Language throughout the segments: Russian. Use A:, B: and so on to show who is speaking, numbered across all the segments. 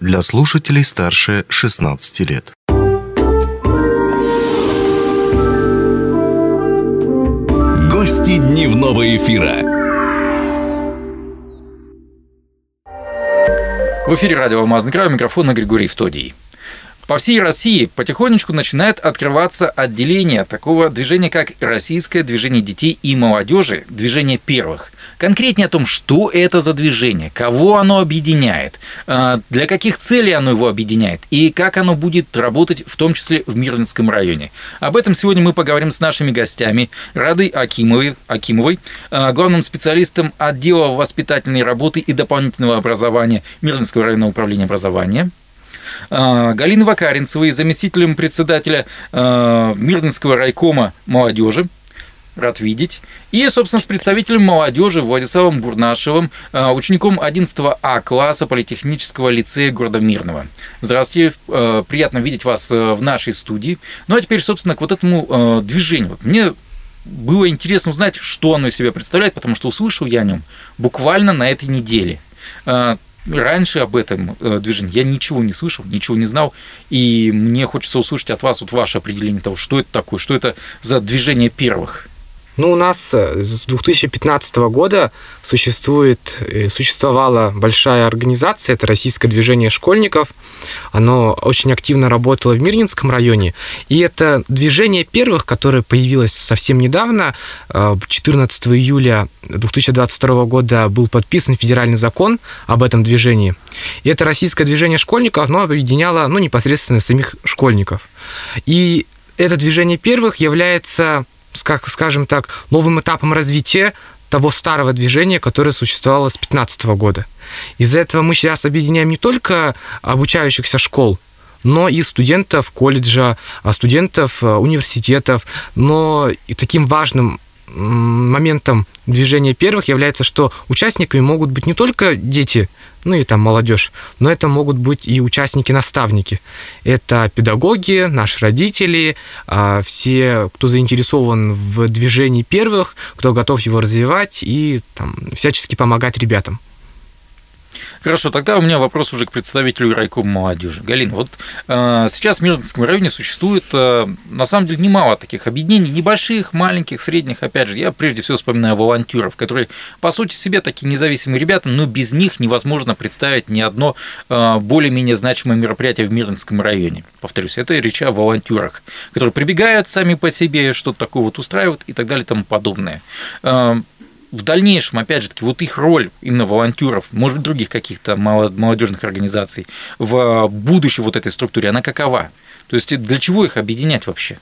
A: для слушателей старше 16 лет.
B: Гости дневного эфира.
C: В эфире радио «Алмазный край», микрофон Григорий Втодий. По всей России потихонечку начинает открываться отделение такого движения, как Российское движение детей и молодежи, движение первых. Конкретнее о том, что это за движение, кого оно объединяет, а, для каких целей оно его объединяет и как оно будет работать, в том числе в Мирлинском районе. Об этом сегодня мы поговорим с нашими гостями. Радой Акимовой, Акимовой а, главным специалистом отдела воспитательной работы и дополнительного образования Мирлинского районного управления образования – Галины Вакаринцевой, заместителем председателя а, Мирнинского райкома молодежи. Рад видеть. И, собственно, с представителем молодежи Владиславом Бурнашевым, а, учеником 11 А класса Политехнического лицея города Мирного. Здравствуйте, приятно видеть вас в нашей студии. Ну а теперь, собственно, к вот этому движению. Мне было интересно узнать, что оно из себя представляет, потому что услышал я о нем буквально на этой неделе раньше об этом э, движении я ничего не слышал, ничего не знал, и мне хочется услышать от вас вот ваше определение того, что это такое, что это за движение первых.
D: Ну, у нас э, с 2015 года существует, э, существовала большая организация, это Российское движение школьников. Оно очень активно работало в Мирнинском районе. И это движение первых, которое появилось совсем недавно, 14 э, июля 2022 года был подписан федеральный закон об этом движении. И это Российское движение школьников, оно объединяло ну, непосредственно самих школьников. И это движение первых является скажем так, новым этапом развития того старого движения, которое существовало с 2015 года. Из-за этого мы сейчас объединяем не только обучающихся школ, но и студентов колледжа, а студентов э, университетов. Но и таким важным моментом движения первых является, что участниками могут быть не только дети, ну и там молодежь, но это могут быть и участники-наставники. Это педагоги, наши родители, а, все, кто заинтересован в движении первых, кто готов его развивать и там, всячески помогать ребятам.
C: Хорошо, тогда у меня вопрос уже к представителю райкома молодежи. Галина, вот э, сейчас в Мирнинском районе существует э, на самом деле немало таких объединений, небольших, маленьких, средних. Опять же, я прежде всего вспоминаю волонтеров, которые по сути себе такие независимые ребята, но без них невозможно представить ни одно э, более-менее значимое мероприятие в Мирнинском районе. Повторюсь, это речь о волонтерах, которые прибегают сами по себе, что-то такое вот устраивают и так далее и тому подобное. Э, в дальнейшем, опять же таки, вот их роль именно волонтеров, может быть, других каких-то молодежных организаций в будущей вот этой структуре, она какова? То есть для чего их объединять вообще?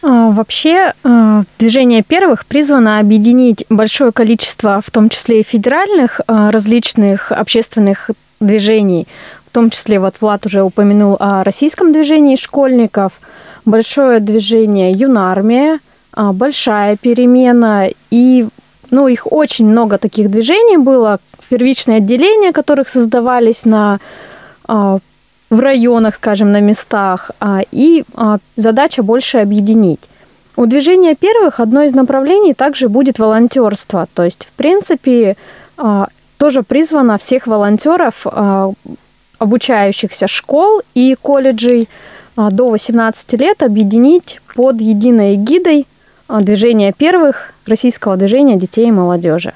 E: А, вообще, а, движение первых призвано объединить большое количество, в том числе и федеральных а, различных общественных движений, в том числе вот Влад уже упомянул о российском движении школьников, большое движение юнармия, большая перемена и ну, их очень много таких движений было, первичные отделения, которых создавались на, а, в районах, скажем, на местах, а, и а, задача больше объединить. У движения первых одно из направлений также будет волонтерство. То есть, в принципе, тоже призвано всех волонтеров, обучающихся школ и колледжей до 18 лет объединить под единой эгидой движения первых российского движения детей и молодежи.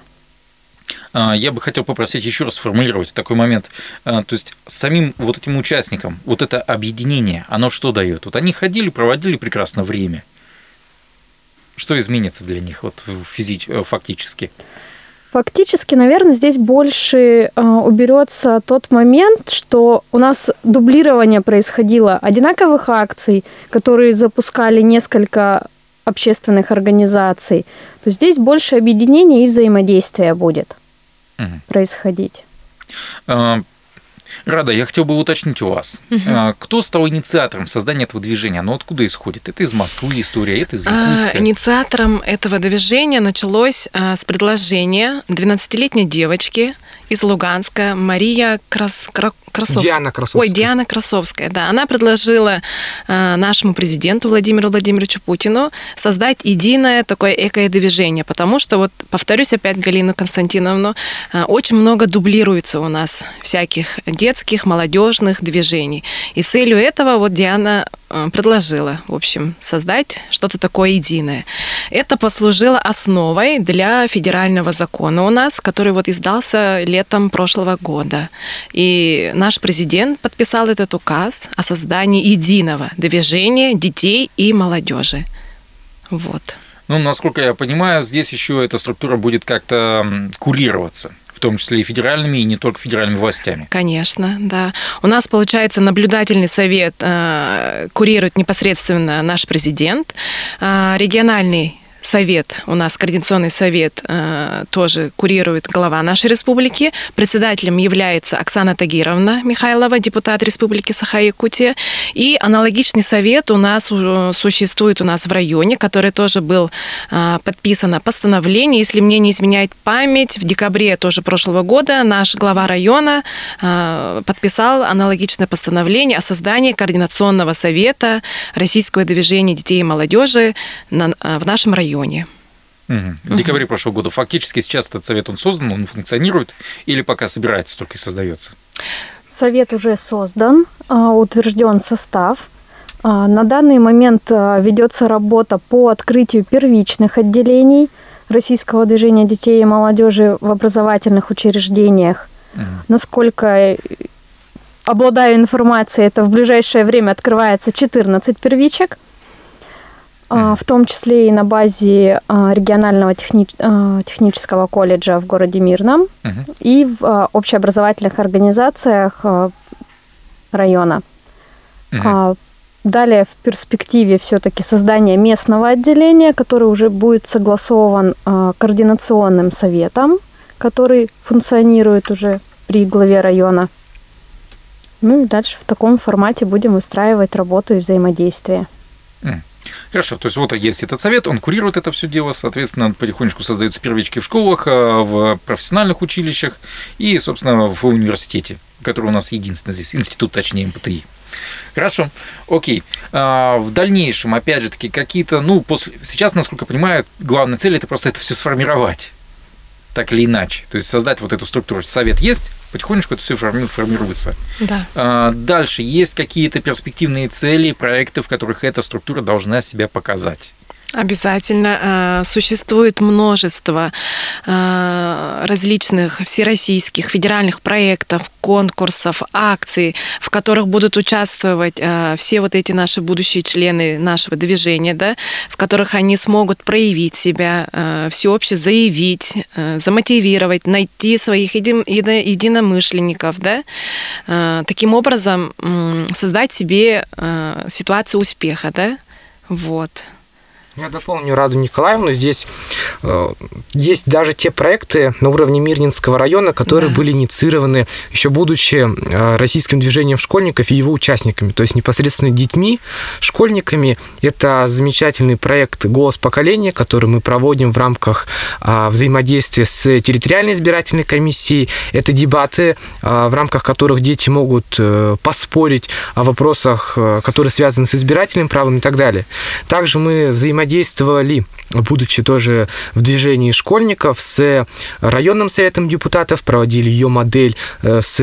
C: А, я бы хотел попросить еще раз сформулировать такой момент. А, то есть самим вот этим участникам вот это объединение, оно что дает? Вот они ходили, проводили прекрасно время. Что изменится для них вот физич, э, фактически?
E: Фактически, наверное, здесь больше э, уберется тот момент, что у нас дублирование происходило одинаковых акций, которые запускали несколько общественных организаций, то здесь больше объединения и взаимодействия будет угу. происходить.
C: А, Рада, я хотел бы уточнить у вас, угу. кто стал инициатором создания этого движения? Оно откуда исходит? Это из Москвы история, это из а, Якутска?
F: Инициатором этого движения началось с предложения 12-летней девочки из Луганска Мария Крас... Красовская.
D: Диана Красовская.
F: Ой, Диана Красовская, да. Она предложила э, нашему президенту Владимиру Владимировичу Путину создать единое такое экодвижение, потому что, вот повторюсь опять Галину Константиновну, э, очень много дублируется у нас всяких детских, молодежных движений. И целью этого вот Диана э, предложила, в общем, создать что-то такое единое. Это послужило основой для федерального закона у нас, который вот издался летом прошлого года. И наш президент подписал этот указ о создании единого движения детей и молодежи. Вот.
C: Ну, насколько я понимаю, здесь еще эта структура будет как-то курироваться в том числе и федеральными, и не только федеральными властями.
F: Конечно, да. У нас, получается, наблюдательный совет э, курирует непосредственно наш президент, э, региональный совет, у нас координационный совет э, тоже курирует глава нашей республики. Председателем является Оксана Тагировна Михайлова, депутат Республики Саха-Якутия. И аналогичный совет у нас существует у нас в районе, который тоже был э, подписано постановление, если мне не изменяет память, в декабре тоже прошлого года наш глава района э, подписал аналогичное постановление о создании координационного совета российского движения детей и молодежи в нашем районе районе.
C: В декабре прошлого года фактически сейчас этот совет он создан, он функционирует или пока собирается только и создается?
E: Совет уже создан, а, утвержден состав. А, на данный момент а, ведется работа по открытию первичных отделений российского движения детей и молодежи в образовательных учреждениях. Угу. Насколько обладаю информацией, это в ближайшее время открывается 14 первичек. В том числе и на базе а, регионального техни... А, технического колледжа в городе Мирном mm-hmm. и в общеобразовательных организациях района. Mm-hmm. Далее в перспективе все-таки создание местного отделения, которое уже будет согласован координационным советом, который функционирует уже при главе района. Ну и дальше в таком формате будем выстраивать работу и взаимодействие.
C: Mm. Хорошо, то есть вот есть этот совет, он курирует это все дело, соответственно, потихонечку создаются первички в школах, а, в профессиональных училищах и, собственно, в университете, который у нас единственный здесь, институт, точнее, МПТИ. Хорошо, окей. А, в дальнейшем, опять же таки, какие-то, ну, после, сейчас, насколько я понимаю, главная цель это просто это все сформировать так или иначе. То есть создать вот эту структуру. Совет есть, потихонечку это все формируется.
F: Да.
C: А, дальше есть какие-то перспективные цели, проекты, в которых эта структура должна себя показать.
F: Обязательно. Э, существует множество э, различных всероссийских федеральных проектов, конкурсов, акций, в которых будут участвовать э, все вот эти наши будущие члены нашего движения, да, в которых они смогут проявить себя, всеобще заявить, замотивировать, найти своих единомышленников, да, таким образом создать себе ситуацию успеха, да, вот.
D: Я дополню Раду Николаевну. Здесь э, есть даже те проекты на уровне Мирнинского района, которые да. были инициированы еще будучи э, российским движением школьников и его участниками, то есть непосредственно детьми, школьниками. Это замечательный проект «Голос поколения», который мы проводим в рамках э, взаимодействия с территориальной избирательной комиссией. Это дебаты, э, в рамках которых дети могут э, поспорить о вопросах, э, которые связаны с избирательным правом и так далее. Также мы взаимодействуем взаимодействовали, будучи тоже в движении школьников, с районным советом депутатов, проводили ее модель э, с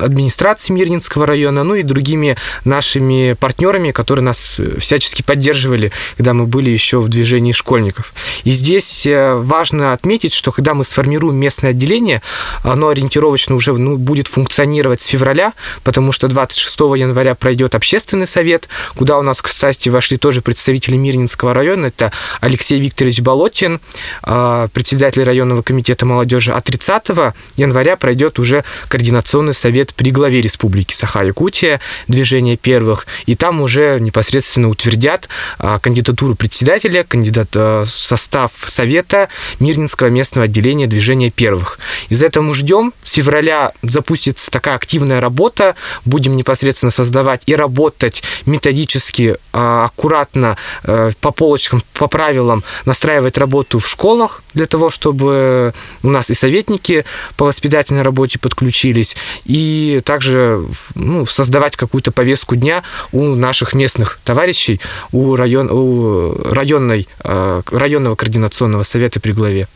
D: администрацией Мирнинского района, ну и другими нашими партнерами, которые нас всячески поддерживали, когда мы были еще в движении школьников. И здесь э, важно отметить, что когда мы сформируем местное отделение, оно ориентировочно уже ну, будет функционировать с февраля, потому что 26 января пройдет общественный совет, куда у нас, кстати, вошли тоже представители Мирнинского района. Это Алексей Викторович Болотин, а, председатель районного комитета молодежи. А 30 января пройдет уже координационный совет при главе республики Саха-Якутия, движение первых. И там уже непосредственно утвердят а, кандидатуру председателя, кандидат, а, состав совета Мирнинского местного отделения движения первых. Из этого мы ждем. С февраля запустится такая активная работа. Будем непосредственно создавать и работать методически, аккуратно по полочкам, по правилам настраивать работу в школах для того, чтобы у нас и советники по воспитательной работе подключились, и также ну, создавать какую-то повестку дня у наших местных товарищей, у, район, у районной, э, районного координационного совета при главе.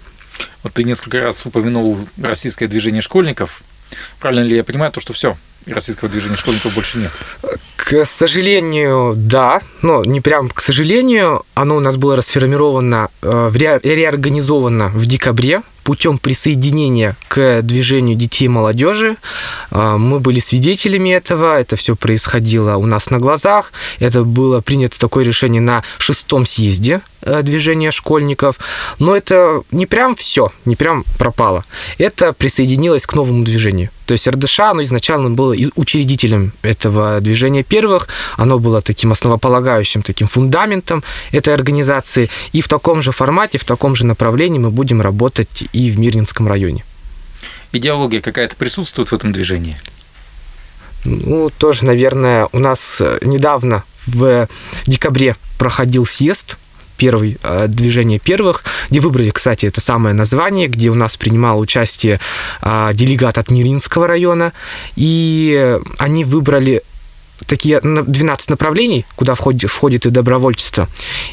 C: Вот ты несколько раз упомянул российское движение школьников. Правильно ли я понимаю, то, что все, российского движения школьников больше нет?
D: К сожалению, да, но не прям к сожалению, оно у нас было расформировано, э, реорганизовано в декабре путем присоединения к движению детей и молодежи. Э, мы были свидетелями этого, это все происходило у нас на глазах. Это было принято такое решение на шестом съезде Э, движения школьников. Но это не прям все, не прям пропало. Это присоединилось к новому движению. То есть РДШ, оно изначально было учредителем этого движения первых, оно было таким основополагающим, таким фундаментом этой организации. И в таком же формате, в таком же направлении мы будем работать и в Мирнинском районе.
C: Идеология какая-то присутствует в этом движении?
D: Ну, тоже, наверное, у нас недавно в декабре проходил съезд первый, э, движение первых, где выбрали, кстати, это самое название, где у нас принимал участие а, делегат от Миринского района, и они выбрали такие 12 направлений, куда входит, входит и добровольчество,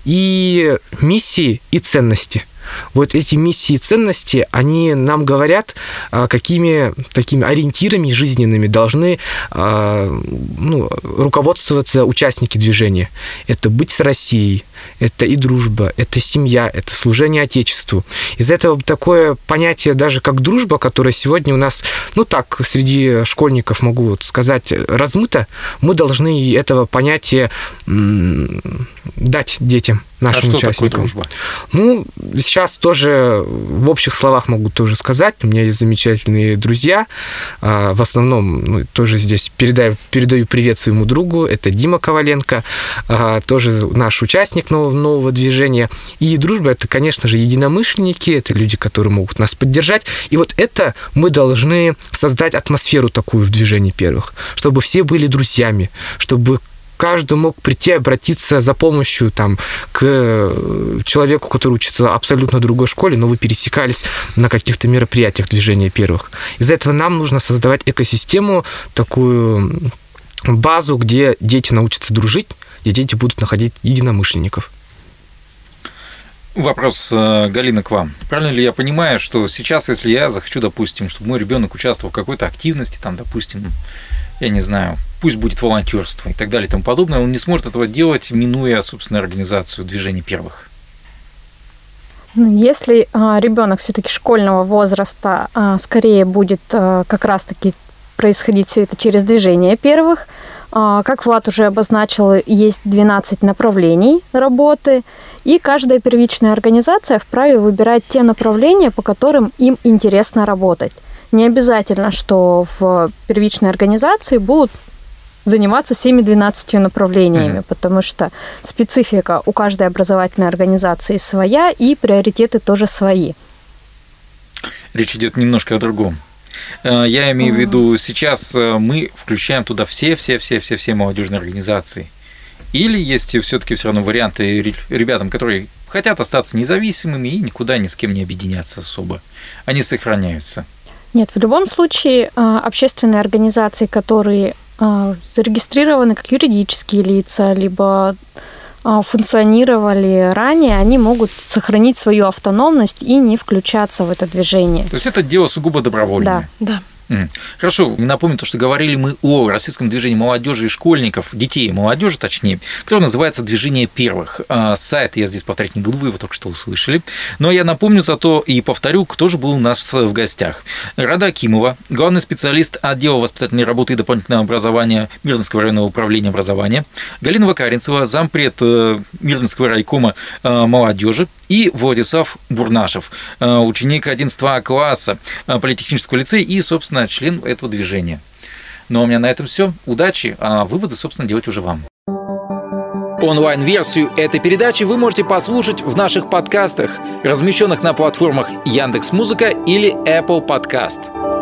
D: и миссии, и ценности – вот эти миссии и ценности, они нам говорят, а, какими такими ориентирами жизненными должны а, ну, руководствоваться участники движения. Это быть с Россией, это и дружба, это семья, это служение Отечеству. Из этого такое понятие даже как дружба, которое сегодня у нас, ну так, среди школьников могу сказать, размыто, мы должны этого понятия дать детям нашим а что участникам. Такое дружба? Ну, сейчас тоже в общих словах могу тоже сказать. У меня есть замечательные друзья. А, в основном ну, тоже здесь передаю, передаю привет своему другу. Это Дима Коваленко, а, тоже наш участник нового, нового движения. И дружба это, конечно же, единомышленники, это люди, которые могут нас поддержать. И вот это мы должны создать атмосферу такую в движении первых, чтобы все были друзьями, чтобы каждый мог прийти обратиться за помощью там, к э, человеку, который учится абсолютно другой школе, но вы пересекались на каких-то мероприятиях движения первых. Из-за этого нам нужно создавать экосистему, такую базу, где дети научатся дружить, где дети будут находить единомышленников.
C: Вопрос, э, Галина, к вам. Правильно ли я понимаю, что сейчас, если я захочу, допустим, чтобы мой ребенок участвовал в какой-то активности, там, допустим, я не знаю, пусть будет волонтерство и так далее и тому подобное, он не сможет этого делать, минуя, собственно, организацию движений первых.
E: Ну, если а, ребенок все-таки школьного возраста, а, скорее будет а, как раз-таки происходить все это через движение первых. А, как Влад уже обозначил, есть 12 направлений работы, и каждая первичная организация вправе выбирать те направления, по которым им интересно работать. Не обязательно, что в первичной организации будут заниматься всеми 12 направлениями, mm-hmm. потому что специфика у каждой образовательной организации своя, и приоритеты тоже свои.
C: Речь идет немножко о другом. Э, я имею в виду, сейчас э, мы включаем туда все-все-все-все-все молодежные организации. Или есть все-таки все равно варианты ребятам, которые хотят остаться независимыми и никуда ни с кем не объединяться особо. Они сохраняются.
E: Нет, в любом случае а, общественные организации, которые а, зарегистрированы как юридические лица, либо функционировали ранее, они могут сохранить свою автономность и не включаться в это движение.
C: То есть это дело сугубо добровольное.
E: Да, да.
C: Хорошо, напомню то, что говорили мы о российском движении молодежи и школьников, детей и молодежи, точнее, которое называется «Движение первых». А, сайт я здесь повторять не буду, вы его только что услышали. Но я напомню зато и повторю, кто же был у нас в гостях. Рада Акимова, главный специалист отдела воспитательной работы и дополнительного образования Мирнинского районного управления образования, Галина Вакаринцева, зампред э, Мирнинского райкома э, молодежи, и Владислав Бурнашев, э, ученик 11 класса политехнического лицея и, собственно, собственно, член этого движения. Но у меня на этом все. Удачи, а выводы, собственно, делать уже вам. Онлайн-версию этой передачи вы можете послушать в наших подкастах, размещенных на платформах Яндекс.Музыка или Apple Podcast.